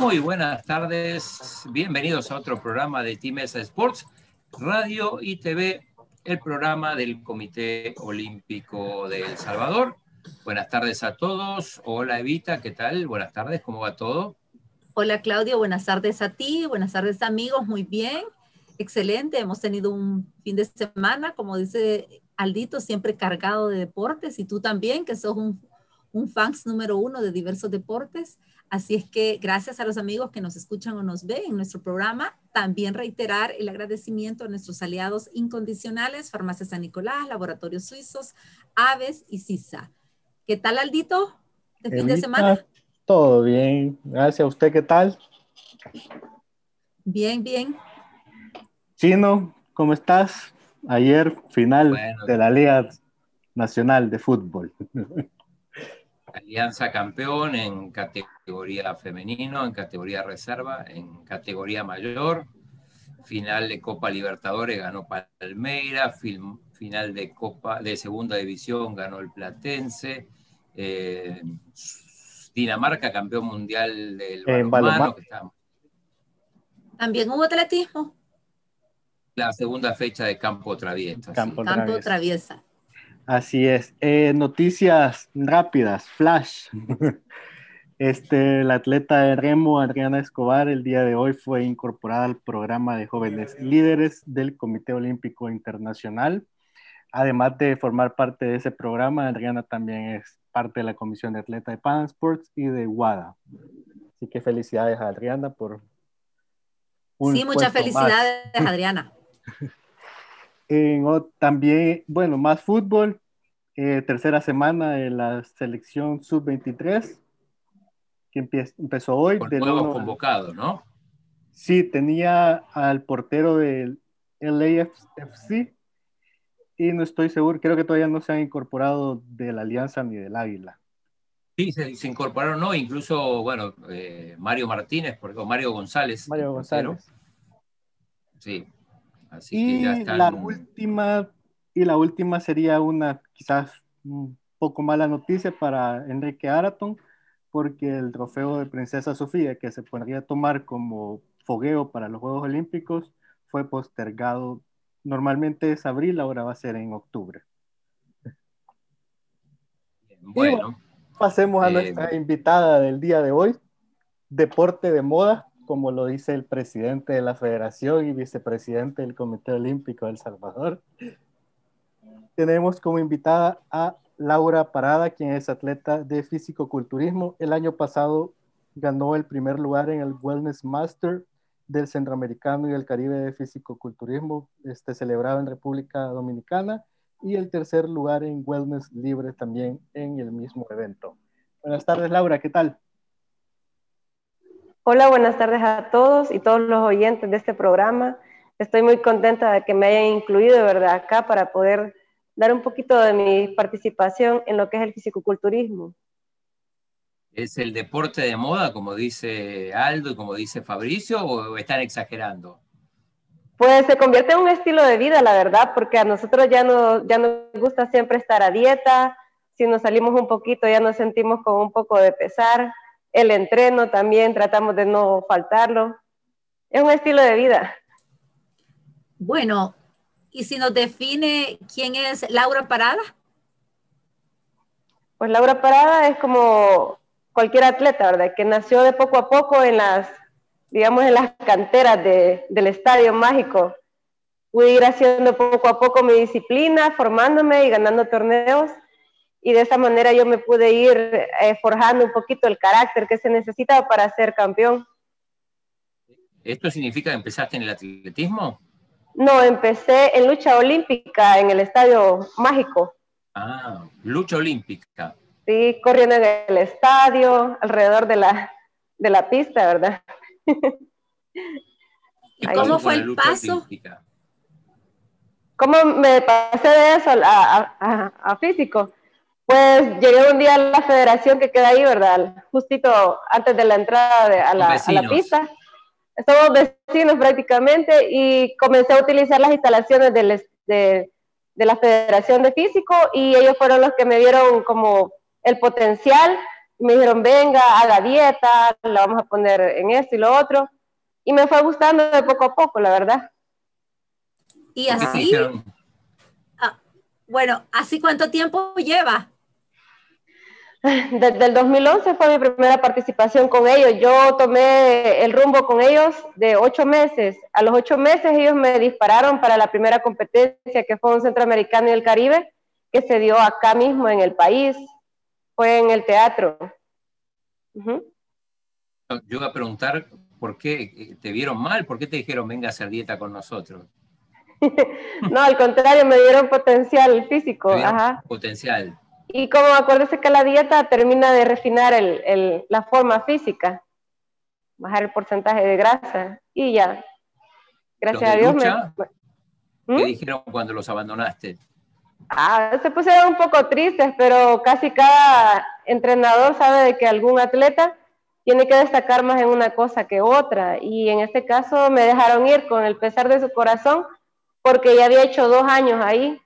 Muy buenas tardes. Bienvenidos a otro programa de Team Sports, Radio y TV, el programa del Comité Olímpico de El Salvador. Buenas tardes a todos. Hola Evita, ¿qué tal? Buenas tardes, ¿cómo va todo? Hola Claudio, buenas tardes a ti, buenas tardes amigos, muy bien, excelente. Hemos tenido un fin de semana, como dice Aldito, siempre cargado de deportes y tú también, que sos un un fans número uno de diversos deportes. Así es que gracias a los amigos que nos escuchan o nos ven en nuestro programa, también reiterar el agradecimiento a nuestros aliados incondicionales, Farmacia San Nicolás, Laboratorios Suizos, Aves y CISA. ¿Qué tal, Aldito? ¿De fin de semana? Todo bien. Gracias a usted. ¿Qué tal? Bien, bien. Chino, ¿cómo estás? Ayer final de la Liga Nacional de Fútbol. Alianza campeón en categoría femenino, en categoría reserva, en categoría mayor. Final de Copa Libertadores ganó Palmeira, final de Copa de Segunda División ganó el Platense. Eh, Dinamarca campeón mundial del balonmano. También hubo atletismo. La segunda fecha de Campo Traviesa. Campo, Traviesa. Así es. Eh, noticias rápidas, flash. Este, la atleta de remo Adriana Escobar el día de hoy fue incorporada al programa de jóvenes líderes del Comité Olímpico Internacional. Además de formar parte de ese programa, Adriana también es parte de la comisión de atleta de Pan Sports y de WADA. Así que felicidades a Adriana por... sí, muchas felicidades, Adriana. también, bueno, más fútbol, eh, tercera semana de la selección sub-23, que empezó hoy. Con nuevos convocados, ¿no? Sí, tenía al portero del LAFC y no estoy seguro, creo que todavía no se han incorporado de la Alianza ni del Águila. Sí, se, incorporaron, ¿no? Incluso, bueno, eh, Mario Martínez, por ejemplo, Mario González. Mario González. Sí, y la última y la última sería una quizás un poco mala noticia para Enrique Araton, porque el trofeo de Princesa Sofía, que se podría tomar como fogueo para los Juegos Olímpicos, fue postergado. Normalmente es abril, ahora va a ser en octubre. Bueno. pasemos a eh, nuestra invitada del día de hoy, deporte de moda como lo dice el presidente de la Federación y vicepresidente del Comité Olímpico de El Salvador. Tenemos como invitada a Laura Parada, quien es atleta de físico-culturismo. El año pasado ganó el primer lugar en el Wellness Master del Centroamericano y el Caribe de físico-culturismo, este, celebrado en República Dominicana, y el tercer lugar en Wellness Libre también en el mismo evento. Buenas tardes, Laura, ¿qué tal? Hola, buenas tardes a todos y todos los oyentes de este programa. Estoy muy contenta de que me hayan incluido de verdad acá para poder dar un poquito de mi participación en lo que es el fisicoculturismo. ¿Es el deporte de moda, como dice Aldo y como dice Fabricio, o están exagerando? Pues se convierte en un estilo de vida, la verdad, porque a nosotros ya, no, ya nos gusta siempre estar a dieta, si nos salimos un poquito ya nos sentimos con un poco de pesar, el entreno también, tratamos de no faltarlo. Es un estilo de vida. Bueno, y si nos define quién es Laura Parada. Pues Laura Parada es como cualquier atleta, ¿verdad? Que nació de poco a poco en las, digamos, en las canteras del Estadio Mágico. Pude ir haciendo poco a poco mi disciplina, formándome y ganando torneos y de esa manera yo me pude ir eh, forjando un poquito el carácter que se necesita para ser campeón. ¿Esto significa que empezaste en el atletismo? No, empecé en lucha olímpica en el Estadio Mágico. Ah, lucha olímpica. Sí, corriendo en el estadio, alrededor de la, de la pista, ¿verdad? ¿Y cómo fue el paso? ¿Cómo me pasé de eso a, a físico? Pues llegué un día a la federación que queda ahí, ¿verdad? Justito antes de la entrada a, la, a, la, pista. Somos vecinos prácticamente y comencé a utilizar las instalaciones de, de, la Federación de Físico y ellos fueron los que me dieron como el potencial me dijeron, venga, haga dieta, la vamos a poner en esto y lo otro. Y me fue gustando de poco a poco, la verdad. Y así, ah, bueno, ¿así cuánto tiempo lleva? Desde el 2011 fue mi primera participación con ellos. Yo tomé el rumbo con ellos de ocho meses. A los ocho meses ellos me dispararon para la primera competencia que fue un centroamericano y el Caribe que se dio acá mismo en el país. Fue en el teatro. Yo iba a preguntar por qué te vieron mal, por qué te dijeron venga a hacer dieta con nosotros. no, al contrario, me dieron potencial físico. Potencial. Y como acuérdese que la dieta termina de refinar el, la forma física, bajar el porcentaje de grasa y ya. Gracias a Dios. ¿Qué ¿Mm? dijeron cuando los abandonaste? Ah, se pusieron un poco tristes, pero casi cada entrenador sabe de que algún atleta tiene que destacar más en una cosa que otra. Y en este caso me dejaron ir con el pesar de su corazón porque ya había hecho dos años ahí.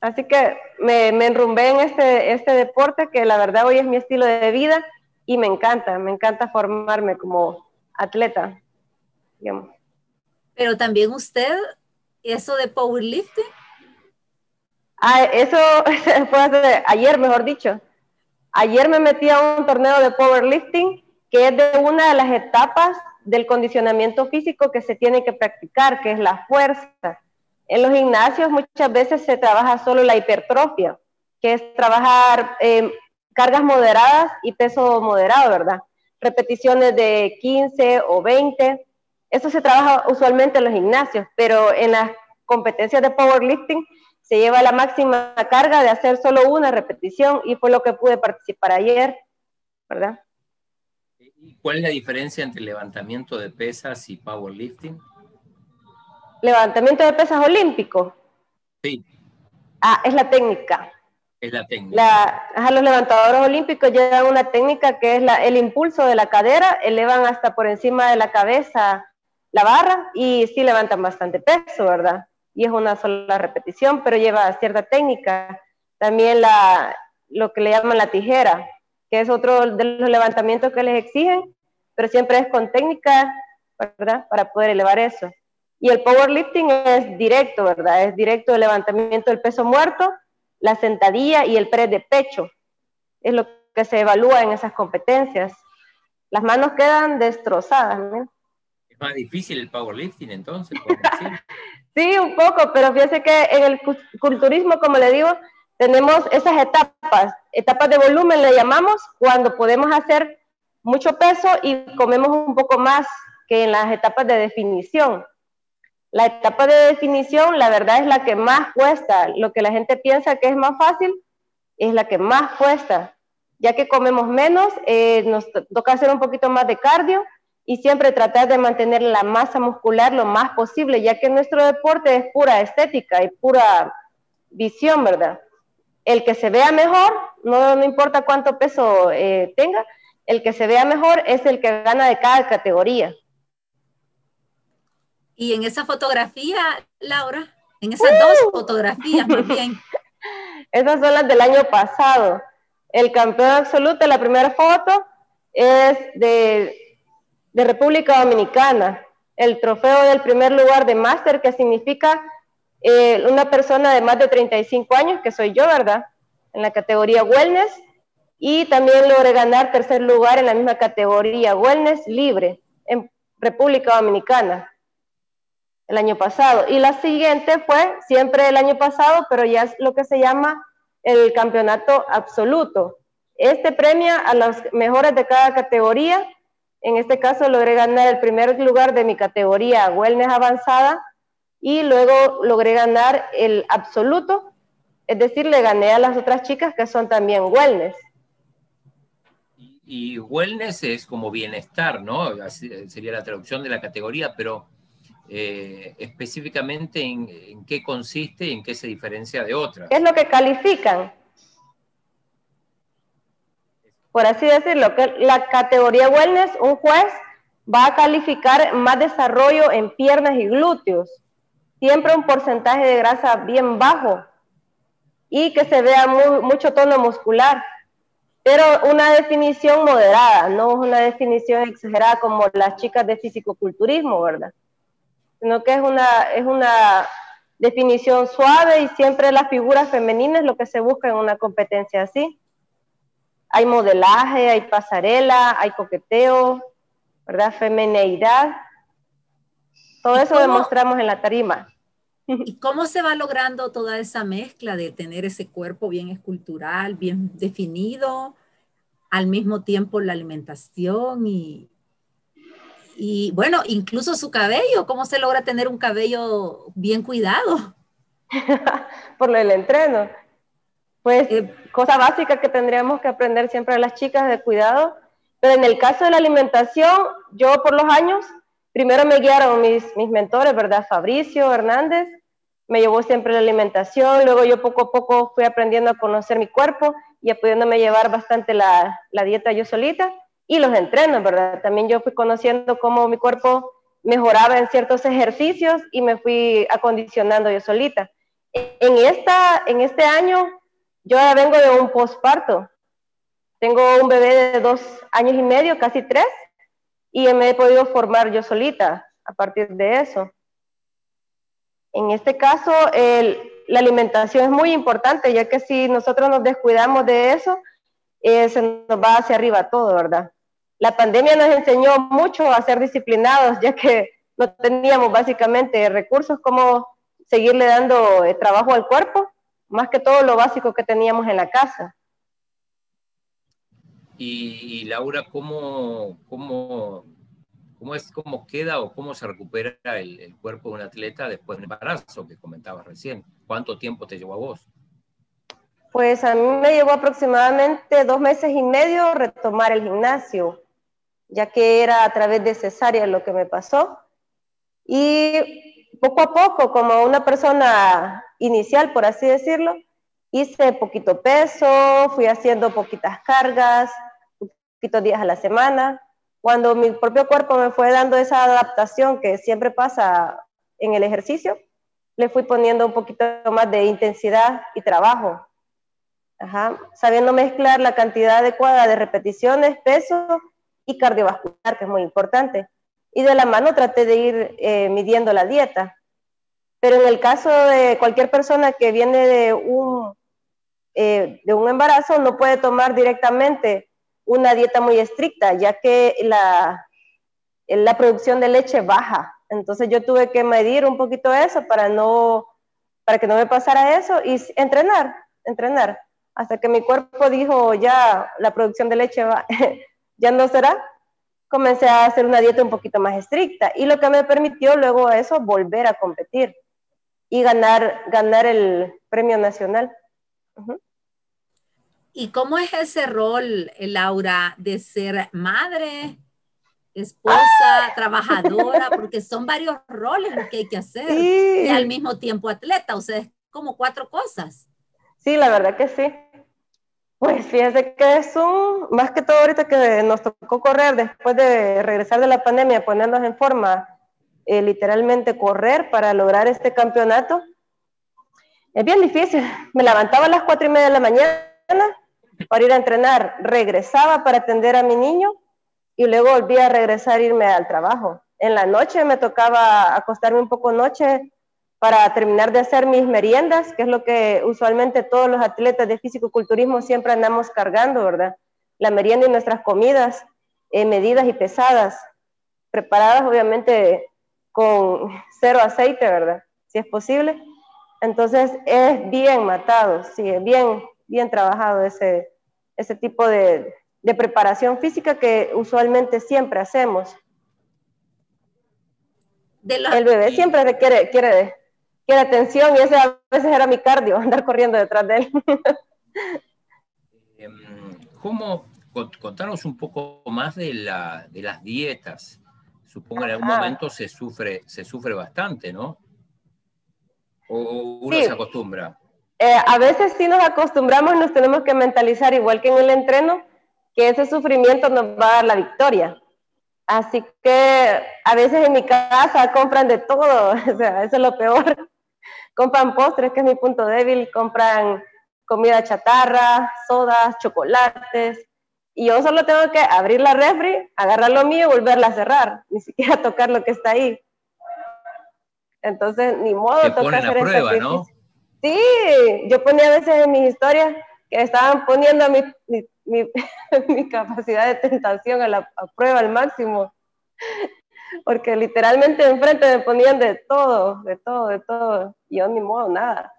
Así que me, me, enrumbé en este, este deporte que la verdad hoy es mi estilo de vida y me encanta, me encanta formarme como atleta. Pero también usted, eso de powerlifting. Ah, eso fue ayer, mejor dicho. Ayer me metí a un torneo de powerlifting que es de una de las etapas del condicionamiento físico que se tiene que practicar, que es la fuerza. En los gimnasios muchas veces se trabaja solo la hipertrofia, que es trabajar eh, cargas moderadas y peso moderado, ¿verdad? Repeticiones de 15 o 20. Eso se trabaja usualmente en los gimnasios, pero en las competencias de powerlifting se lleva la máxima carga de hacer solo una repetición y fue lo que pude participar ayer, ¿verdad? ¿Y cuál es la diferencia entre levantamiento de pesas y powerlifting? Levantamiento de pesas olímpico. Sí. Ah, es la técnica. Es la técnica. los levantadores olímpicos llevan una técnica que es la, el impulso de la cadera, elevan hasta por encima de la cabeza la barra y sí levantan bastante peso, ¿verdad? Y es una sola repetición, pero lleva cierta técnica. También la, lo que le llaman la tijera, que es otro de los levantamientos que les exigen, pero siempre es con técnica, ¿verdad? Para poder elevar eso. Y el powerlifting es directo, ¿verdad? Es directo el levantamiento del peso muerto, la sentadilla y el press de pecho. Es lo que se evalúa en esas competencias. Las manos quedan destrozadas. ¿no? Es más difícil el powerlifting entonces. sí, un poco, pero fíjese que en el culturismo, como le digo, tenemos esas etapas, etapas de volumen le llamamos, cuando podemos hacer mucho peso y comemos un poco más que en las etapas de definición. La etapa de definición, la verdad, es la que más cuesta. Lo que la gente piensa que es más fácil, es la que más cuesta. Ya que comemos menos, eh, nos toca hacer un poquito más de cardio y siempre tratar de mantener la masa muscular lo más posible, ya que nuestro deporte es pura estética y pura visión, ¿verdad? El que se vea mejor, no, importa cuánto peso eh, tenga, el que se vea mejor es el que gana de cada categoría. Y en esa fotografía, Laura, en esas dos fotografías más bien. Esas son las del año pasado. El campeón absoluto, la primera foto, es de, de República Dominicana. El trofeo del primer lugar de máster, que significa eh, una persona de más de 35 años, que soy yo, ¿verdad? En la categoría Wellness. Y también logré ganar tercer lugar en la misma categoría Wellness Libre en República Dominicana el año pasado. Y la siguiente fue siempre el año pasado, pero ya es lo que se llama el campeonato absoluto. Este premia a los mejores de cada categoría. En este caso logré ganar el primer lugar de mi categoría Wellness avanzada y luego logré ganar el absoluto, es decir, le gané a las otras chicas que son también Wellness. Y, Wellness es como bienestar, ¿no? Sería la traducción de la categoría, pero eh, específicamente en, qué consiste y en qué se diferencia de otras. ¿Qué es lo que califican? Por así decirlo, la categoría wellness, un juez va a calificar más desarrollo en piernas y glúteos, siempre un porcentaje de grasa bien bajo. y que se vea mucho tono muscular, pero una definición moderada, no una definición exagerada como las chicas de fisicoculturismo, ¿verdad? Sino que es una, es una definición suave y siempre las figuras femeninas lo que se busca en una competencia así. Hay modelaje, hay pasarela, hay coqueteo, ¿verdad? Femineidad. Todo eso demostramos en la tarima. ¿Y cómo se va logrando toda esa mezcla de tener ese cuerpo bien escultural, bien definido, al mismo tiempo la alimentación y, y bueno, incluso su cabello, ¿cómo se logra tener un cabello bien cuidado? Por el entreno. Pues eh, cosa básica que tendríamos que aprender siempre a las chicas de cuidado. Pero en el caso de la alimentación, yo por los años, primero me guiaron mis, mis mentores, ¿verdad? Fabricio Hernández, me llevó siempre la alimentación, luego yo poco a poco fui aprendiendo a conocer mi cuerpo y pudiéndome llevar bastante la, la dieta yo solita y los entrenos, ¿verdad? También yo fui conociendo cómo mi cuerpo mejoraba en ciertos ejercicios y me fui acondicionando yo solita. En, esta, en este año yo ahora vengo de un posparto. Tengo un bebé de dos años y medio, casi tres, y me he podido formar yo solita a partir de eso. En este caso, la alimentación es muy importante, ya que si nosotros nos descuidamos de eso, eh, se nos va hacia arriba todo, ¿verdad? La pandemia nos enseñó mucho a ser disciplinados, ya que no teníamos básicamente recursos como seguirle dando eh, trabajo al cuerpo, más que todo lo básico que teníamos en la casa. Y, Laura, ¿cómo, cómo ¿Cómo, es, ¿Cómo queda o cómo se recupera el, cuerpo de un atleta después del embarazo que comentabas recién? ¿Cuánto tiempo te llevó a vos? Pues a mí me llevó aproximadamente dos meses y medio retomar el gimnasio, ya que era a través de cesárea lo que me pasó. Y poco a poco, como una persona inicial, por así decirlo, hice poquito peso, fui haciendo poquitas cargas, poquitos días a la semana, cuando mi propio cuerpo me fue dando esa adaptación que siempre pasa en el ejercicio, le fui poniendo un poquito más de intensidad y trabajo. Sabiendo mezclar la cantidad adecuada de repeticiones, peso y cardiovascular, que es muy importante. Y de la mano traté de ir eh, midiendo la dieta. Pero en el caso de cualquier persona que viene de un, eh, de un embarazo, no puede tomar directamente una dieta muy estricta, ya que la, la producción de leche baja. Entonces yo tuve que medir un poquito eso para, no, para que no me pasara eso y entrenar, entrenar. Hasta que mi cuerpo dijo, ya la producción de leche ya no será, comencé a hacer una dieta un poquito más estricta. Y lo que me permitió luego eso, volver a competir y ganar, ganar el premio nacional. ¿Y cómo es ese rol, Laura, de ser madre, esposa, trabajadora? Porque son varios roles que hay que hacer y al mismo tiempo atleta, o sea, es como cuatro cosas. Sí, la verdad que sí. Pues fíjese que es un, más que todo ahorita que nos tocó correr después de regresar de la pandemia, ponernos en forma, eh, literalmente correr para lograr este campeonato, es bien difícil. Me levantaba a las cuatro y media de la mañana para ir a entrenar, regresaba para atender a mi niño y luego volvía a regresar, irme al trabajo. En la noche me tocaba acostarme un poco noche para terminar de hacer mis meriendas, que es lo que usualmente todos los atletas de físico-culturismo siempre andamos cargando, ¿verdad? La merienda y nuestras comidas eh, medidas y pesadas, preparadas obviamente con cero aceite, ¿verdad? Si es posible. Entonces es bien matado, sí, es bien, bien trabajado ese, ese tipo de, de preparación física que usualmente siempre hacemos. El bebé siempre requiere quiere, quiere atención y ese a veces era mi cardio, andar corriendo detrás de él. Em, ¿Cómo, contanos un poco más de, la, de las dietas? Supongo en algún momento se sufre, se sufre bastante, ¿no? ¿O uno se acostumbra? Eh, a veces sí nos acostumbramos, nos tenemos que mentalizar, igual que en el entreno, que ese sufrimiento nos va a dar la victoria. Así que a veces en mi casa compran de todo, o sea, eso es lo peor. Compran postres, que es mi punto débil, compran comida chatarra, sodas, chocolates, y yo solo tengo que abrir la refri, agarrar lo mío y volverla a cerrar, ni siquiera tocar lo que está ahí. Entonces, ni modo, Te ponen a prueba, ¿no? Sí, yo ponía a veces en mis historias que estaban poniendo mi, mi, mi, capacidad de tentación a, la, a prueba al máximo, porque literalmente enfrente me ponían de todo, de todo, de todo, y yo ni modo, nada.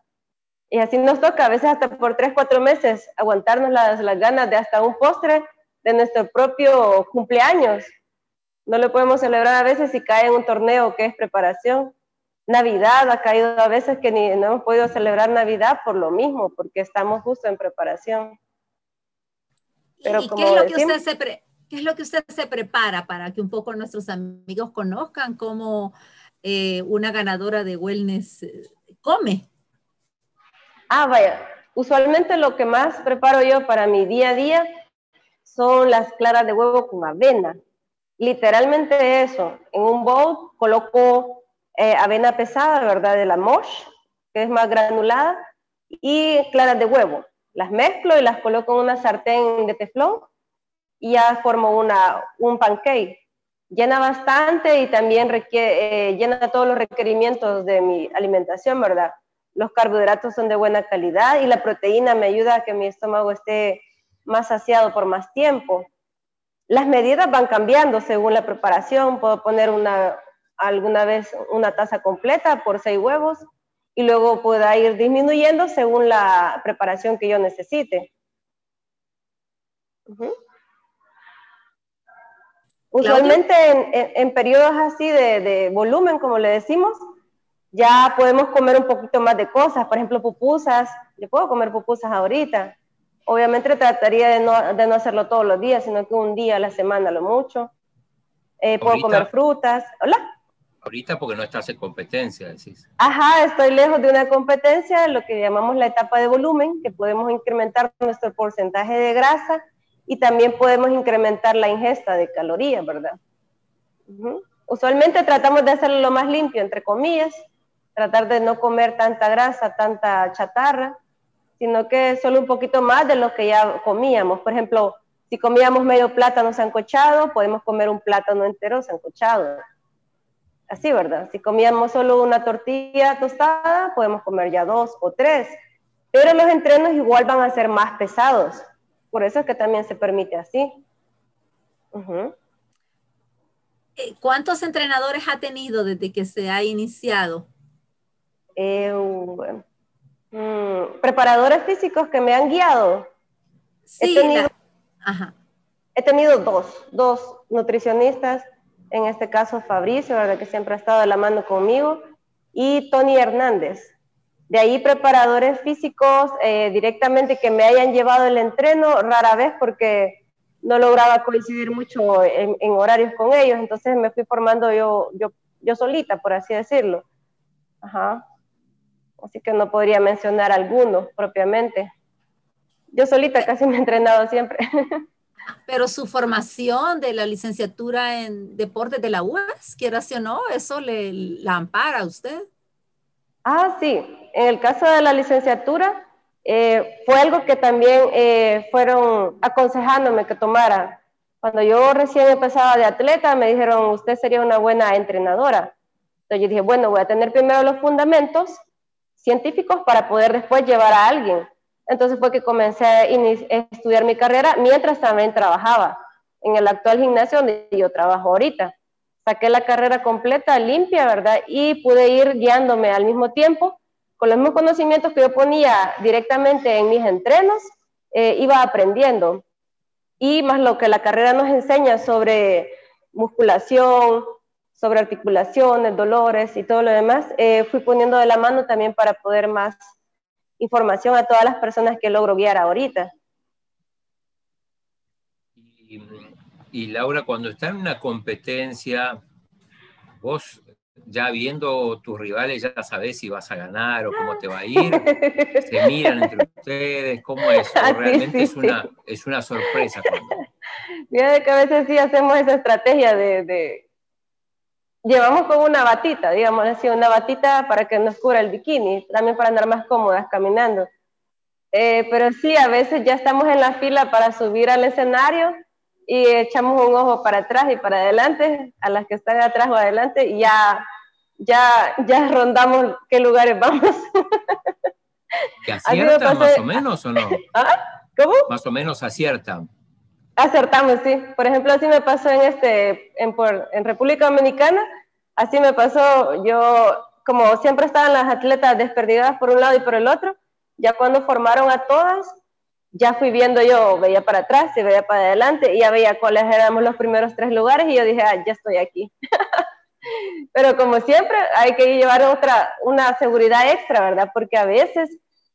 Y así nos toca, a veces hasta por tres, cuatro meses, aguantarnos las, las ganas de hasta un postre de nuestro propio cumpleaños. No lo podemos celebrar a veces si cae en un torneo que es preparación. Navidad ha caído a veces que ni, no hemos podido celebrar Navidad por lo mismo, porque estamos justo en preparación. Pero ¿Y qué, es lo que usted se ¿qué es lo que usted se prepara para que un poco nuestros amigos conozcan cómo eh, una ganadora de wellness eh, come? Ah, vaya. Usualmente lo que más preparo yo para mi día a día son las claras de huevo con avena. Literalmente eso. En un bowl coloco eh, avena pesada, ¿verdad? De la mosh, que es más granulada, y claras de huevo. Las mezclo y las coloco en una sartén de teflón y ya formo una, un pancake. Llena bastante y también eh, llena todos los requerimientos de mi alimentación, ¿verdad? los carbohidratos son de buena calidad y la proteína me ayuda a que mi estómago esté más saciado por más tiempo. Las medidas van cambiando según la preparación. Puedo poner una, alguna vez una taza completa por seis huevos y luego pueda ir disminuyendo según la preparación que yo necesite. Usualmente en, periodos así de, de volumen, como le decimos, ya podemos comer un poquito más de cosas, por ejemplo, pupusas, yo puedo comer pupusas ahorita. Obviamente trataría de no, de no hacerlo todos los días, sino que un día a la semana lo mucho. Eh, puedo comer frutas. Hola. Ahorita porque no estás en competencia, decís. Ajá, estoy lejos de una competencia, lo que llamamos la etapa de volumen, que podemos incrementar nuestro porcentaje de grasa y también podemos incrementar la ingesta de calorías, ¿verdad? Usualmente tratamos de hacerlo lo más limpio, entre comillas, tratar de no comer tanta grasa, tanta chatarra, sino que solo un poquito más de lo que ya comíamos. Por ejemplo, si comíamos medio plátano sancochado, podemos comer un plátano entero sancochado. Así, ¿verdad? Si comíamos solo una tortilla tostada, podemos comer ya dos o tres. Pero los entrenos igual van a ser más pesados. Por eso es que también se permite así. Eh, ¿Cuántos entrenadores ha tenido desde que se ha iniciado? Eh, mm, preparadores físicos que me han guiado. Sí, he, tenido, dos, dos nutricionistas, en este caso Fabricio, que siempre ha estado a la mano conmigo, y Tony Hernández. De ahí preparadores físicos eh, directamente que me hayan llevado el entreno, rara vez porque no lograba coincidir mucho en, horarios con ellos, entonces me fui formando yo, yo, yo solita, por así decirlo. Ajá así que no podría mencionar alguno propiamente. Yo solita casi me he entrenado siempre. Pero su formación de la licenciatura en deportes de la UAS, quiera o no, eso le la ampara a usted. Ah, sí. En el caso de la licenciatura, eh, fue algo que también eh, fueron aconsejándome que tomara. Cuando yo recién empezaba de atleta, me dijeron, usted sería una buena entrenadora. Entonces yo dije, bueno, voy a tener primero los fundamentos científicos para poder después llevar a alguien. Entonces fue que comencé a, estudiar mi carrera mientras también trabajaba en el actual gimnasio donde yo trabajo ahorita. Saqué la carrera completa, limpia, ¿verdad? Y pude ir guiándome al mismo tiempo con los mismos conocimientos que yo ponía directamente en mis entrenos, eh, iba aprendiendo. Y más lo que la carrera nos enseña sobre musculación, sobre articulaciones, dolores y todo lo demás, eh, fui poniendo de la mano también para poder más información a todas las personas que logro guiar ahorita. Y, Laura, cuando está en una competencia, vos ya viendo tus rivales ya sabés si vas a ganar o cómo te va a ir, se miran entre ustedes, ¿cómo es? ¿O realmente es, una, es una sorpresa? Mira que a veces sí hacemos esa estrategia de llevamos como una batita, digamos así, una batita para que nos cubra el bikini, también para andar más cómodas caminando. Eh, pero sí, a veces ya estamos en la fila para subir al escenario y echamos un ojo para atrás y para adelante, a las que están atrás o adelante, y ya, ya, ya rondamos qué lugares vamos. ¿Que aciertan más o menos o no? ¿Ah? ¿Cómo? Más o menos aciertan. Acertamos, sí. Por ejemplo, así me pasó en, este, en, en República Dominicana, así me pasó, yo como siempre estaban las atletas desperdigadas por un lado y por el otro, ya cuando formaron a todas, ya fui viendo yo, veía para atrás y veía para adelante y ya veía cuáles éramos los primeros tres lugares y yo dije, ah, ya estoy aquí. Pero como siempre, hay que llevar otra, una seguridad extra, ¿verdad? Porque a veces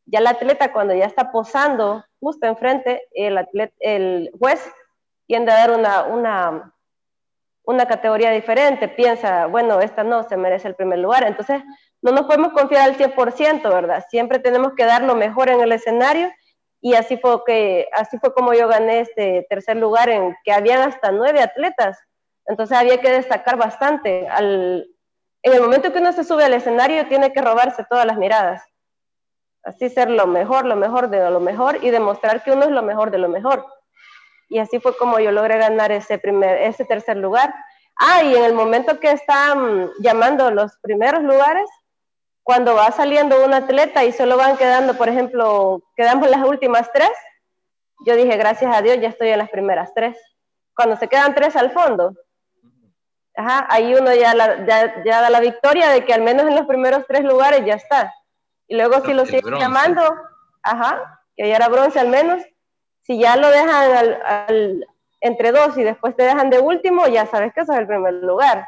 ya el atleta cuando ya está posando justo enfrente, el, atleta, el juez tiende a dar una, una, una categoría diferente, piensa, bueno, esta no, se merece el primer lugar. Entonces, no nos podemos confiar al 100%, ¿verdad? Siempre tenemos que dar lo mejor en el escenario y así fue, que, así fue como yo gané este tercer lugar en que habían hasta nueve atletas. Entonces había que destacar bastante. Al, en el momento que uno se sube al escenario tiene que robarse todas las miradas. Así ser lo mejor, lo mejor de lo mejor y demostrar que uno es lo mejor de lo mejor. Y así fue como yo logré ganar ese, primer, ese tercer lugar. Ah, y en el momento que están llamando los primeros lugares, cuando va saliendo un atleta y solo van quedando, por ejemplo, quedamos las últimas tres, yo dije, gracias a Dios, ya estoy en las primeras tres. Cuando se quedan tres al fondo, ajá, ahí uno ya, ya, da la victoria de que al menos en los primeros tres lugares ya está. Y luego si lo siguen llamando, ajá, que ya era bronce al menos, si ya lo dejan entre dos y después te dejan de último, ya sabes que eso es el primer lugar.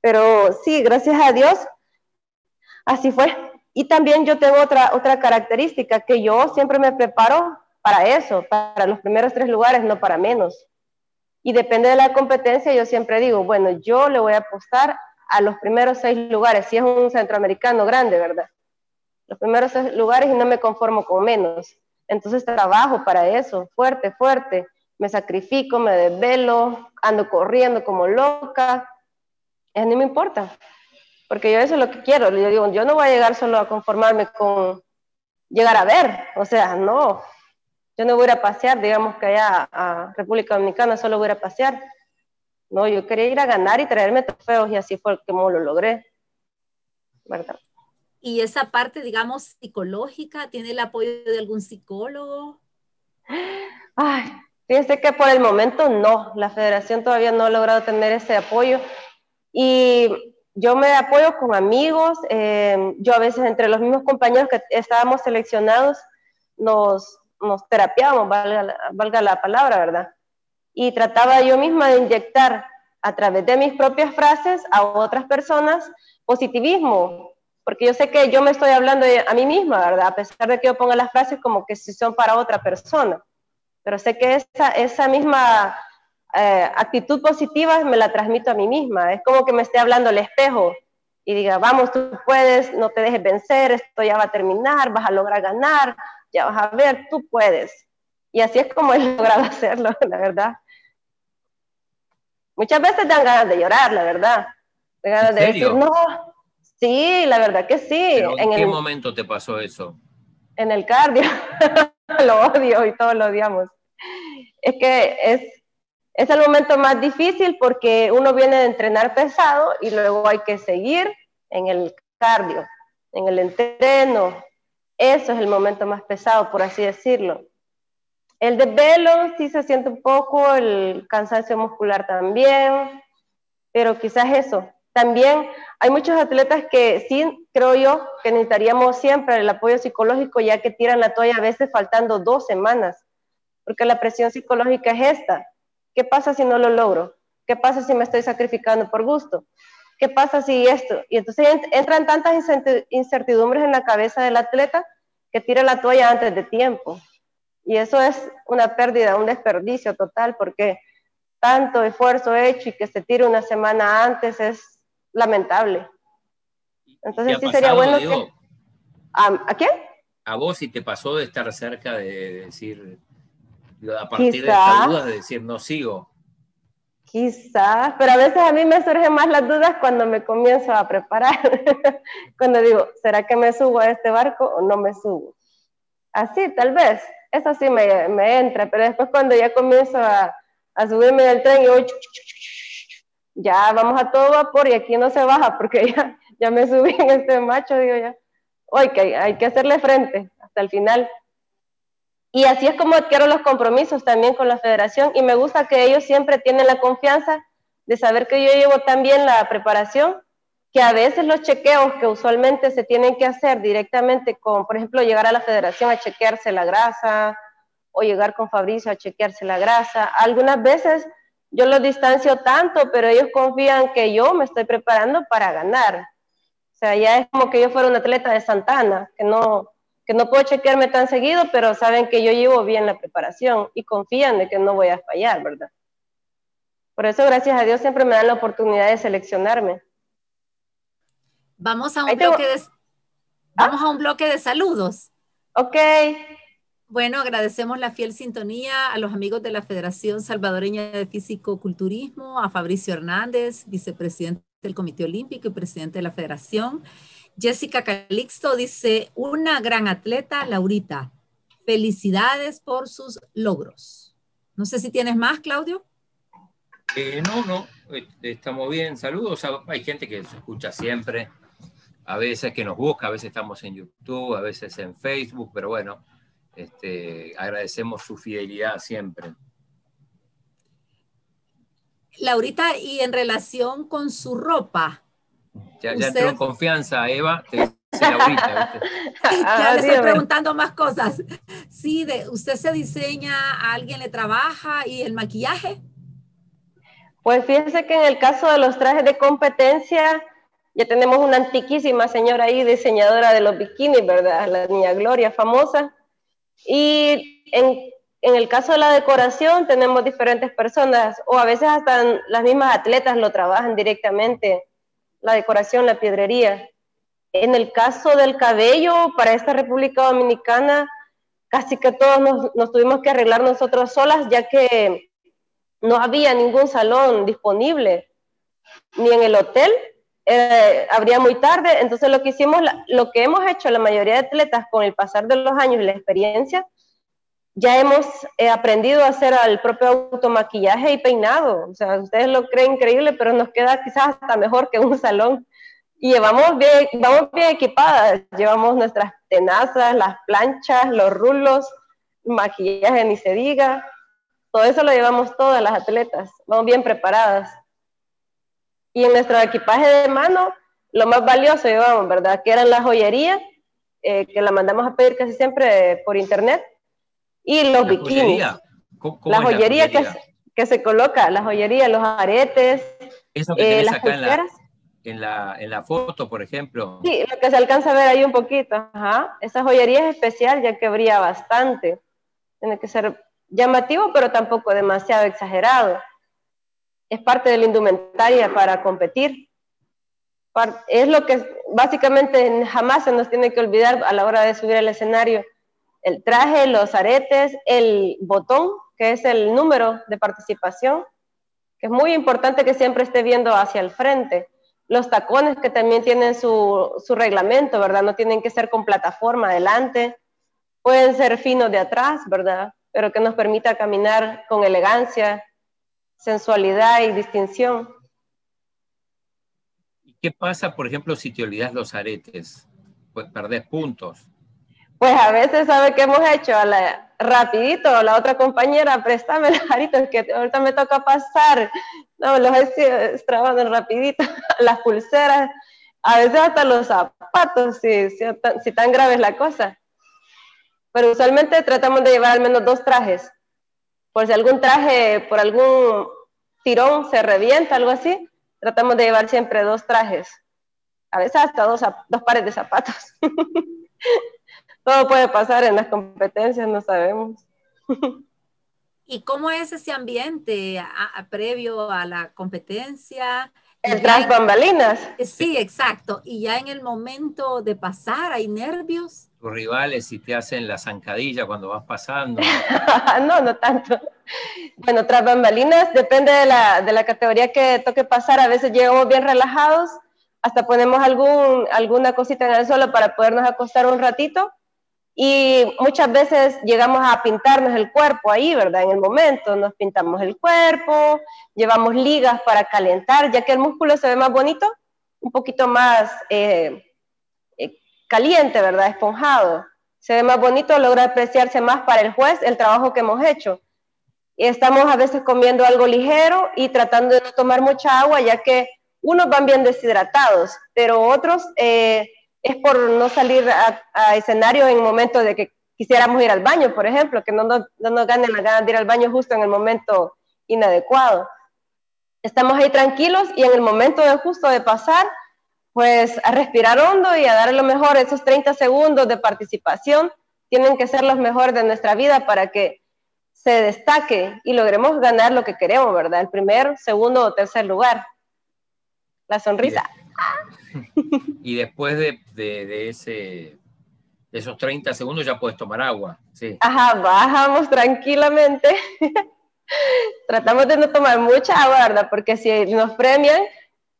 Pero sí, gracias a Dios, Así fue. Y también yo tengo otra, otra característica, que yo siempre me preparo para eso, para los primeros tres lugares, no para menos. Y depende de la competencia, yo siempre digo, bueno, yo le voy a apostar a los primeros seis lugares, si es un centroamericano grande, ¿verdad? Los primeros seis lugares y no me conformo con menos. Entonces trabajo para eso, fuerte, fuerte. Me sacrifico, me desvelo, ando corriendo como loca. Eso no me importa porque yo eso es lo que quiero. Yo digo, yo no voy a llegar solo a conformarme con llegar a ver, o sea, no. Yo no voy a ir a pasear, digamos que allá a República Dominicana solo voy a pasear. No, yo quería ir a ganar y traerme trofeos y así fue como lo logré. ¿Verdad? Y esa parte, digamos, psicológica, ¿tiene el apoyo de algún psicólogo? Ay, fíjense que por el momento no, la federación todavía no ha logrado tener ese apoyo. Y yo me apoyo con amigos, eh, yo a veces entre los mismos compañeros que estábamos seleccionados nos, nos terapiábamos, valga la palabra, ¿verdad? Y trataba yo misma de inyectar a través de mis propias frases a otras personas positivismo, porque yo sé que yo me estoy hablando a mí misma, ¿verdad? A pesar de que yo ponga las frases como que si son para otra persona, pero sé que esa, esa misma eh, actitud positiva me la transmito a mí misma. Es como que me esté hablando el espejo y diga, vamos, tú puedes, no te dejes vencer, esto ya va a terminar, vas a lograr ganar, ya vas a ver, tú puedes. Y así es como he logrado hacerlo, la verdad. Muchas veces dan ganas de llorar, la verdad. Dan ganas de decir, no, sí, la verdad que sí. ¿En, qué momento te pasó eso? En el cardio. lo odio y todos lo odiamos. Es que es, es el momento más difícil porque uno viene de entrenar pesado y luego hay que seguir en el cardio, en el entreno. Eso es el momento más pesado, por así decirlo. El desvelo sí se siente un poco, el cansancio muscular también, pero quizás eso. También hay muchos atletas que sí, creo yo, que necesitaríamos siempre el apoyo psicológico ya que tiran la toalla a veces faltando dos semanas, porque la presión psicológica es esta ¿Qué pasa si no lo logro? ¿Qué pasa si me estoy sacrificando por gusto? ¿Qué pasa si esto? Y entonces entran tantas incertidumbres en la cabeza del atleta que tira la toalla antes de tiempo. Y eso es una pérdida, un desperdicio total, porque tanto esfuerzo hecho y que se tire una semana antes es lamentable. Entonces sí sería bueno que... ¿A, quién? A vos si te pasó de estar cerca de decir, a partir de estas dudas de decir no sigo. Quizás, pero a veces a mí me surgen más las dudas cuando me comienzo a preparar, cuando digo, ¿será que me subo a este barco o no me subo? Así, tal vez. Eso sí me, me entra, pero después cuando ya comienzo a, a subirme del tren y hoy ya vamos a todo vapor y aquí no se baja porque ya, ya me subí en este macho, digo ya, hoy que hay, que hacerle frente hasta el final. Y así es como adquiero los compromisos también con la federación y me gusta que ellos siempre tienen la confianza de saber que yo llevo también la preparación, que a veces los chequeos que usualmente se tienen que hacer directamente con, por ejemplo, llegar a la federación a chequearse la grasa o llegar con Fabricio a chequearse la grasa, algunas veces yo los distancio tanto, pero ellos confían que yo me estoy preparando para ganar. O sea, ya es como que yo fuera un atleta de Santana, que no, que no puedo chequearme tan seguido, pero saben que yo llevo bien la preparación y confían de que no voy a fallar, ¿verdad? Por eso, gracias a Dios, siempre me dan la oportunidad de seleccionarme. Vamos a un, bloque de, vamos a un bloque de saludos. Ok. Bueno, agradecemos la fiel sintonía a los amigos de la Federación Salvadoreña de Físico-Culturismo, a Fabricio Hernández, vicepresidente del Comité Olímpico y presidente de la Federación. Jessica Calixto dice, una gran atleta, Laurita. Felicidades por sus logros. No sé si tienes más, Claudio. Eh, no, no, este, estamos bien. Saludos. Hay gente que se escucha siempre, a veces que nos busca, a veces estamos en YouTube, a veces en Facebook, pero bueno, este, agradecemos su fidelidad siempre. Laurita, y en relación con su ropa. Ya, ya entró en confianza, Eva, te dice Laurita. ya le estoy preguntando más cosas. Sí, de, ¿usted se diseña, a alguien le trabaja y el maquillaje? Pues fíjense que en el caso de los trajes de competencia, ya tenemos una antiquísima señora ahí, diseñadora de los bikinis, ¿verdad? La niña Gloria, famosa. Y en, en, el caso de la decoración tenemos diferentes personas o a veces hasta las mismas atletas lo trabajan directamente, la decoración, la piedrería. En el caso del cabello, para esta República Dominicana, casi que todos nos, nos tuvimos que arreglar nosotros solas, ya que no había ningún salón disponible, ni en el hotel, eh, habría muy tarde, entonces lo que hicimos, lo que hemos hecho la mayoría de atletas con el pasar de los años y la experiencia, ya hemos eh, aprendido a hacer el propio automaquillaje y peinado. O sea, ustedes lo creen increíble, pero nos queda quizás hasta mejor que un salón. Y llevamos bien, vamos bien equipadas. Llevamos nuestras tenazas, las planchas, los rulos, maquillaje ni se diga. Todo eso lo llevamos todas las atletas. Vamos bien preparadas. Y en nuestro equipaje de mano, lo más valioso llevamos, ¿verdad? Que eran la joyería, eh, que la mandamos a pedir casi siempre por internet, y los bikinis. la joyería, Que, se, que, se coloca, la joyería, los aretes, Eso que eh, las acá en la, en, la, foto, por ejemplo. Sí, lo que se alcanza a ver ahí un poquito. Ajá. Esa joyería es especial ya que brilla bastante. Tiene que ser llamativo, pero tampoco demasiado exagerado es parte de la indumentaria para competir. Es lo que básicamente jamás se nos tiene que olvidar a la hora de subir al escenario. El traje, los aretes, el botón, que es el número de participación, que es muy importante que siempre esté viendo hacia el frente. Los tacones que también tienen su, su reglamento, ¿verdad? No tienen que ser con plataforma adelante, pueden ser finos de atrás, ¿verdad? Pero que nos permita caminar con elegancia, sensualidad y distinción. ¿Y qué pasa, por ejemplo, si te olvidas los aretes? Pues perdés puntos. Pues a veces, ¿sabe qué hemos hecho? A la, rapidito, la otra compañera, préstame los aretes que ahorita me toca pasar. No, los extrabando rapidito, las pulseras, a veces hasta los zapatos, si, si, si tan grave es la cosa. Pero usualmente tratamos de llevar al menos dos trajes por si algún traje, por algún tirón se revienta, algo así, tratamos de llevar siempre dos trajes, a veces hasta dos, dos pares de zapatos. Todo puede pasar en las competencias, no sabemos. ¿Y cómo es ese ambiente previo a la competencia? Tras bambalinas. Sí, exacto. Y ya en el momento de pasar, ¿hay nervios? Tus rivales si te hacen la zancadilla cuando vas pasando? no, no tanto. Bueno, tras bambalinas, depende de la, de la, categoría que toque pasar. A veces llegamos bien relajados, hasta ponemos algún, alguna cosita en el suelo para podernos acostar un ratito. Y muchas veces llegamos a pintarnos el cuerpo ahí, ¿verdad? En el momento nos pintamos el cuerpo, llevamos ligas para calentar, ya que el músculo se ve más bonito, un poquito más eh, caliente, ¿verdad? Esponjado. Se ve más bonito, logra apreciarse más para el juez el trabajo que hemos hecho. Y estamos a veces comiendo algo ligero y tratando de no tomar mucha agua, ya que unos van bien deshidratados, pero otros eh, es por no salir a, escenario en el momento de que quisiéramos ir al baño, por ejemplo, que no, no, no nos ganen la ganas de ir al baño justo en el momento inadecuado. Estamos ahí tranquilos y en el momento de justo de pasar, pues a respirar hondo y a dar lo mejor esos 30 segundos de participación tienen que ser los mejores de nuestra vida para que se destaque y logremos ganar lo que queremos, ¿verdad? El primer, segundo o tercer lugar. La sonrisa. Y después de, ese, esos 30 segundos ya puedes tomar agua. Sí. Ajá, bajamos tranquilamente. Tratamos de no tomar mucha agua, ¿verdad? Porque si nos premian,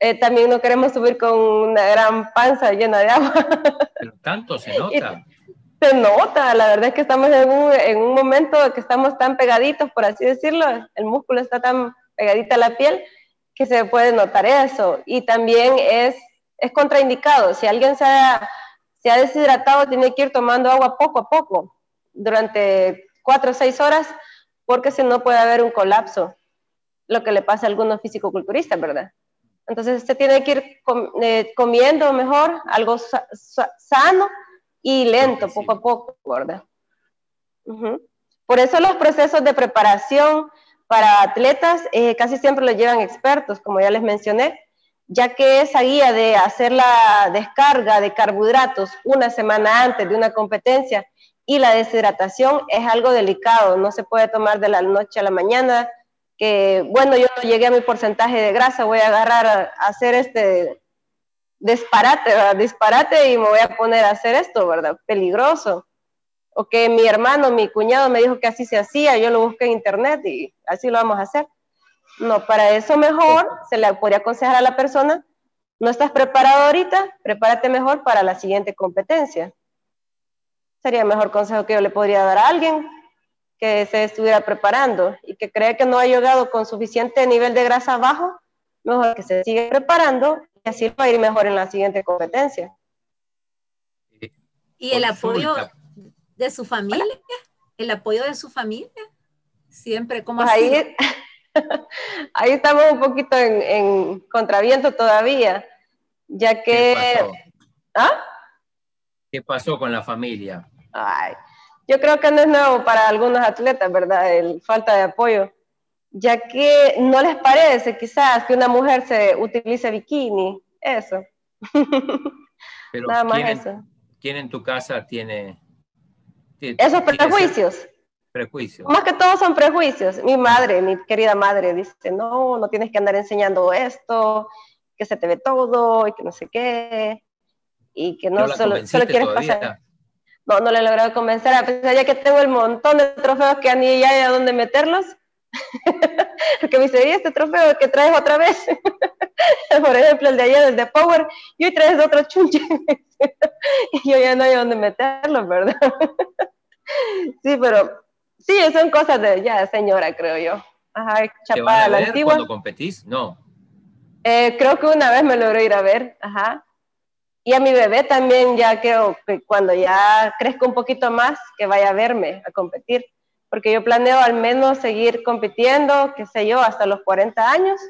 eh, también no queremos subir con una gran panza llena de agua. Pero tanto se nota. se nota, la verdad es que estamos en un, en un momento que estamos tan pegaditos, por así decirlo, el músculo está tan pegadita a la piel que se puede notar eso. Y también es es contraindicado. Si alguien se ha, se ha deshidratado, tiene que ir tomando agua poco a poco durante cuatro o seis horas, porque si no puede haber un colapso, lo que le pasa a algunos fisicoculturistas, ¿verdad? Entonces se tiene que ir eh, comiendo mejor, algo sano y lento, poco a poco, ¿verdad? Por eso los procesos de preparación para atletas eh, casi siempre los llevan expertos, como ya les mencioné, ya que esa guía de hacer la descarga de carbohidratos una semana antes de una competencia y la deshidratación es algo delicado, no se puede tomar de la noche a la mañana, que bueno, yo no llegué a mi porcentaje de grasa, voy a agarrar a hacer este disparate, disparate y me voy a poner a hacer esto, ¿verdad? Peligroso. O que mi hermano, mi cuñado me dijo que así se hacía, yo lo busqué en internet y así lo vamos a hacer. No, para eso mejor se le podría aconsejar a la persona, no estás preparado ahorita, prepárate mejor para la siguiente competencia. Sería el mejor consejo que yo le podría dar a alguien que se estuviera preparando y que cree que no ha llegado con suficiente nivel de grasa bajo, mejor que se siga preparando y así va a ir mejor en la siguiente competencia. ¿Y el apoyo de su familia? ¿El apoyo de su familia? Siempre, como pues ahí, Ahí estamos un poquito en, contraviento todavía, ya que... ¿Qué pasó? ¿Ah? ¿Qué pasó con la familia? Yo creo que no es nuevo para algunos atletas, ¿verdad? El falta de apoyo, ya que no les parece quizás que una mujer se utilice bikini, eso. Nada más eso. ¿Quién en tu casa tiene... Esos prejuicios. Prejuicios. Más que todo son prejuicios. Mi madre, mi querida madre, dice, no, no tienes que andar enseñando esto, que se te ve todo y que no sé qué, y que no solo, solo, quieres pasar. No, no le he logrado convencer, a pesar de que tengo el montón de trofeos que ni ya hay a dónde meterlos. Porque me dice, ¿y este trofeo que traes otra vez? Por ejemplo, el de ayer, el de Power, y hoy traes otro chunche. y yo ya no hay a dónde meterlos, ¿verdad? sí, pero Sí, son cosas de ya señora, creo yo. Ajá, chapada la antigua. cuando competís? No. Eh, creo que una vez me logró ir a ver, ajá. Y a mi bebé también ya creo que cuando ya crezca un poquito más, que vaya a verme a competir. Porque yo planeo al menos seguir compitiendo, qué sé yo, hasta los 40 años,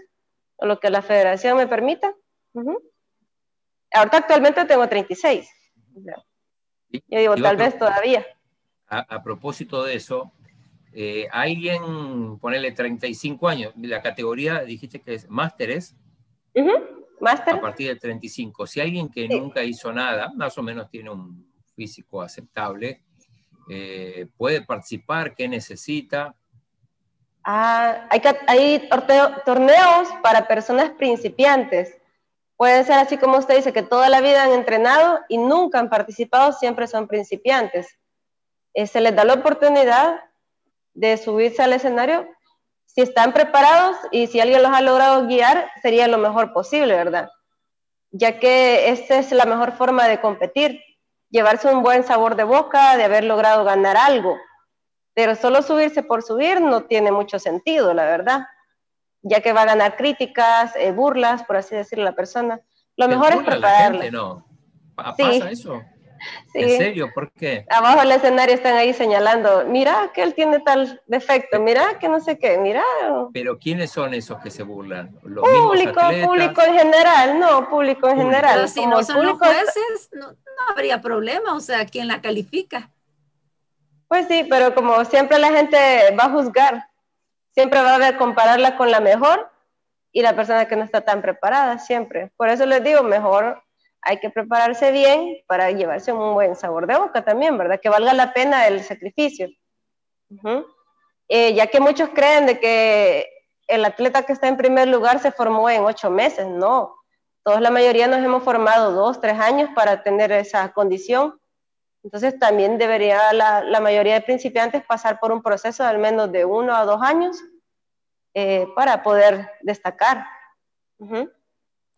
o lo que la federación me permita. Ahorita actualmente tengo 36. Yo digo, tal vez todavía. a propósito de eso, eh, alguien, ponele 35 años, la categoría dijiste que es másteres. A partir de 35. Si alguien que nunca hizo nada, más o menos tiene un físico aceptable, eh, puede participar, ¿qué necesita? Ah, hay, hay torneos para personas principiantes. Puede ser así como usted dice, que toda la vida han entrenado y nunca han participado, siempre son principiantes. Eh, se les da la oportunidad de subirse al escenario, si están preparados y si alguien los ha logrado guiar, sería lo mejor posible, ¿verdad? Ya que esta es la mejor forma de competir, llevarse un buen sabor de boca, de haber logrado ganar algo. Pero solo subirse por subir no tiene mucho sentido, la verdad, ya que va a ganar críticas, eh, burlas, por así decirlo, la persona. Lo mejor es prepararla. no. ¿Pasa eso? ¿En serio? ¿Por qué? Abajo del escenario están ahí señalando, mira que él tiene tal defecto, mira que no sé qué, mira. Pero ¿quiénes son esos que se burlan? ¿Los público, público en general, no, público en general. Pero si no son los jueces, no, no, habría problema, o sea, ¿quién la califica? Pues sí, pero como siempre la gente va a juzgar, siempre va a ver compararla con la mejor y la persona que no está tan preparada, siempre. Por eso les digo, mejor hay que prepararse bien para llevarse un buen sabor de boca también, ¿verdad? Que valga la pena el sacrificio. Eh, ya que muchos creen de que el atleta que está en primer lugar se formó en ocho meses, no. Todos la mayoría nos hemos formado dos, tres años para tener esa condición. Entonces también debería la, la mayoría de principiantes pasar por un proceso de al menos de uno a dos años eh, para poder destacar.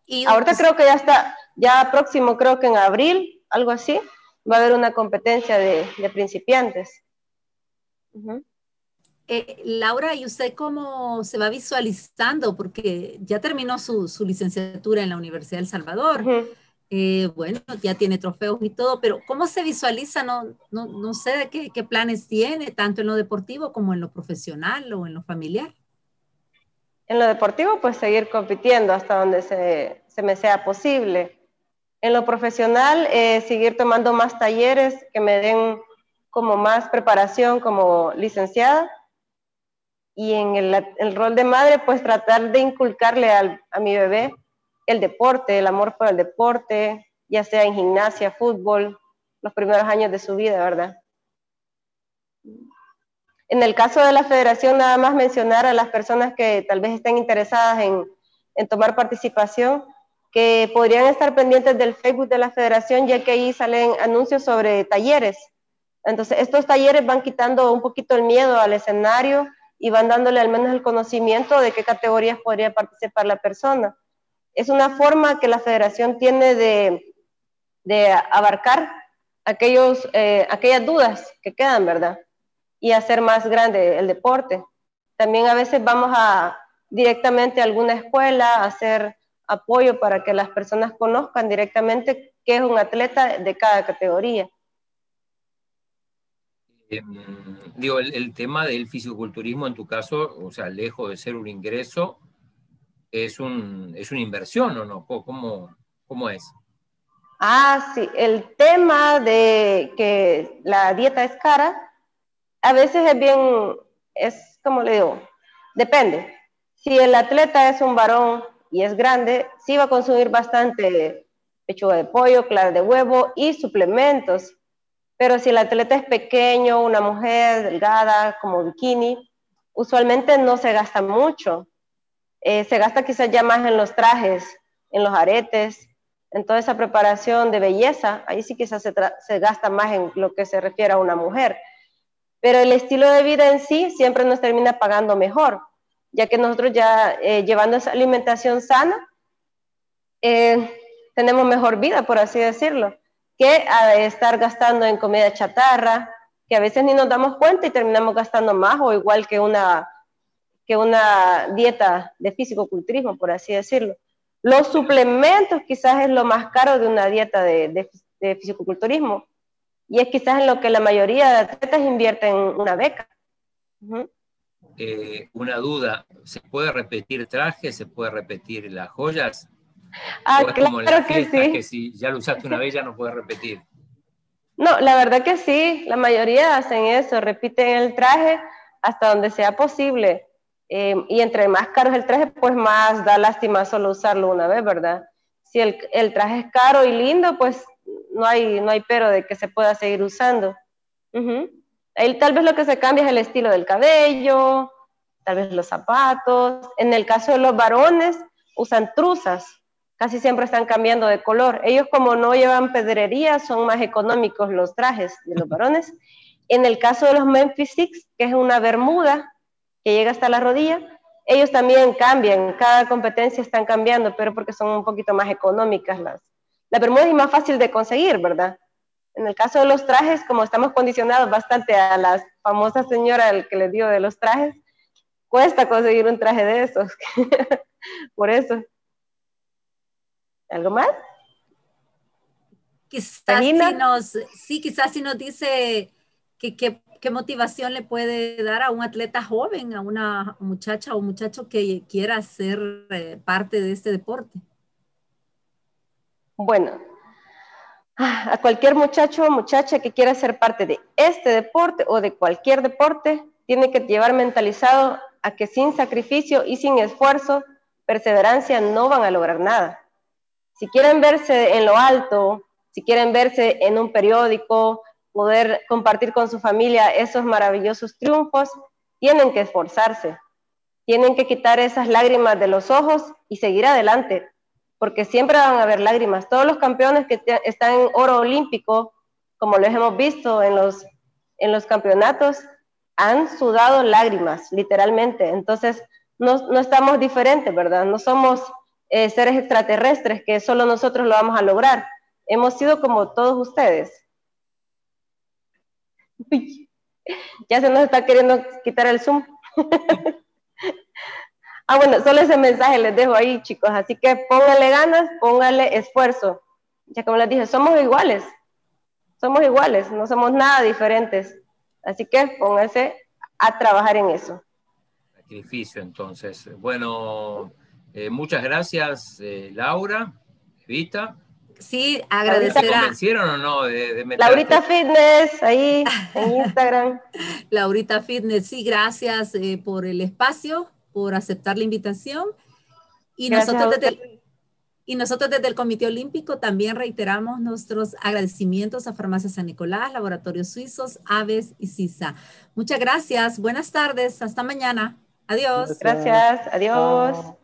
y Ahorita creo que ya está, ya próximo, creo que en abril, algo así, va a haber una competencia de, principiantes. Eh, Laura, ¿y usted cómo se va visualizando? Porque ya terminó su, licenciatura en la Universidad del Salvador. Eh, bueno, ya tiene trofeos y todo, pero ¿cómo se visualiza? No, no, sé de qué, qué, planes tiene, tanto en lo deportivo como en lo profesional o en lo familiar. En lo deportivo, pues seguir compitiendo hasta donde se, se me sea posible. En lo profesional, eh, seguir tomando más talleres que me den como más preparación como licenciada. Y en el, rol de madre, pues tratar de inculcarle a mi bebé el deporte, el amor por el deporte, ya sea en gimnasia, fútbol, los primeros años de su vida, ¿verdad? En el caso de la federación, nada más mencionar a las personas que tal vez estén interesadas en, en tomar participación, que podrían estar pendientes del Facebook de la federación, ya que ahí salen anuncios sobre talleres. Entonces, estos talleres van quitando un poquito el miedo al escenario y van dándole al menos el conocimiento de qué categorías podría participar la persona. Es una forma que la federación tiene de, de abarcar aquellos, eh, aquellas dudas que quedan, ¿verdad? Y hacer más grande el deporte. También a veces vamos a directamente a alguna escuela a hacer apoyo para que las personas conozcan directamente qué es un atleta de cada categoría. Em, digo, el, tema del fisiculturismo en tu caso, o sea, lejos de ser un ingreso, es, un, es una inversión o no? ¿Cómo, ¿Cómo es? Ah, sí, el tema de que la dieta es cara, a veces es bien, es como le digo, depende. Si el atleta es un varón y es grande, sí va a consumir bastante pechuga de pollo, clara de huevo y suplementos. Pero si el atleta es pequeño, una mujer delgada, como bikini, usualmente no se gasta mucho. Eh, se gasta quizás ya más en los trajes, en los aretes, en toda esa preparación de belleza. Ahí sí quizás se, se gasta más en lo que se refiere a una mujer. Pero el estilo de vida en sí siempre nos termina pagando mejor ya que nosotros ya eh, llevando esa alimentación sana, eh, tenemos mejor vida, por así decirlo, que a estar gastando en comida chatarra, que a veces ni nos damos cuenta y terminamos gastando más o igual que una, que una dieta de físico-culturismo, por así decirlo. Los suplementos quizás es lo más caro de una dieta de, de, de fisicoculturismo y es quizás en lo que la mayoría de atletas invierten una beca. Eh, una duda, ¿se puede repetir traje? ¿Se puede repetir las joyas? Ah, claro que sí. Que si ya lo usaste una vez ya no puedes repetir. No, la verdad que sí, la mayoría hacen eso, repiten el traje hasta donde sea posible. Eh, y entre más caro es el traje, pues más da lástima solo usarlo una vez, ¿verdad? Si el, el, traje es caro y lindo, pues no hay, no hay pero de que se pueda seguir usando. Uh Ahí tal vez lo que se cambia es el estilo del cabello, tal vez los zapatos. En el caso de los varones, usan truzas, casi siempre están cambiando de color. Ellos como no llevan pedrería, son más económicos los trajes de los varones. En el caso de los Memphis Six, que es una bermuda que llega hasta la rodilla, ellos también cambian, cada competencia están cambiando, pero porque son un poquito más económicas las. La bermuda es más fácil de conseguir, ¿verdad? En el caso de los trajes, como estamos condicionados bastante a la famosa señora el que le dio de los trajes, cuesta conseguir un traje de esos. Por eso. ¿Algo más? Quizás si nos, sí, quizás si nos dice que, qué motivación le puede dar a un atleta joven, a una muchacha o muchacho que quiera ser eh, parte de este deporte. Bueno, a cualquier muchacho o muchacha que quiera ser parte de este deporte o de cualquier deporte, tiene que llevar mentalizado a que sin sacrificio y sin esfuerzo, perseverancia, no van a lograr nada. Si quieren verse en lo alto, si quieren verse en un periódico, poder compartir con su familia esos maravillosos triunfos, tienen que esforzarse, tienen que quitar esas lágrimas de los ojos y seguir adelante, porque siempre van a haber lágrimas. Todos los campeones que están en oro olímpico, como lo hemos visto en los, en los campeonatos, han sudado lágrimas, literalmente. Entonces, no, no estamos diferentes, ¿verdad? No somos eh, seres extraterrestres que solo nosotros lo vamos a lograr. Hemos sido como todos ustedes. ya se nos está queriendo quitar el Zoom. ah, bueno, solo ese mensaje les dejo ahí, chicos. Así que pónganle ganas, pónganle esfuerzo. Ya como les dije, somos iguales. Somos iguales, no somos nada diferentes. Así que pónganse a trabajar en eso. Sacrificio, entonces. Bueno, eh, muchas gracias, eh, Laura, Evita. Sí, agradecer a... convencieron o no de, Laurita Fitness, ahí en Instagram. Laurita Fitness, sí, gracias eh, por el espacio, por aceptar la invitación. Y nosotros, desde el, y nosotros desde el Comité Olímpico también reiteramos nuestros agradecimientos a Farmacia San Nicolás, Laboratorios Suizos, Aves y CISA. Muchas gracias, buenas tardes, hasta mañana. Adiós. Gracias, adiós.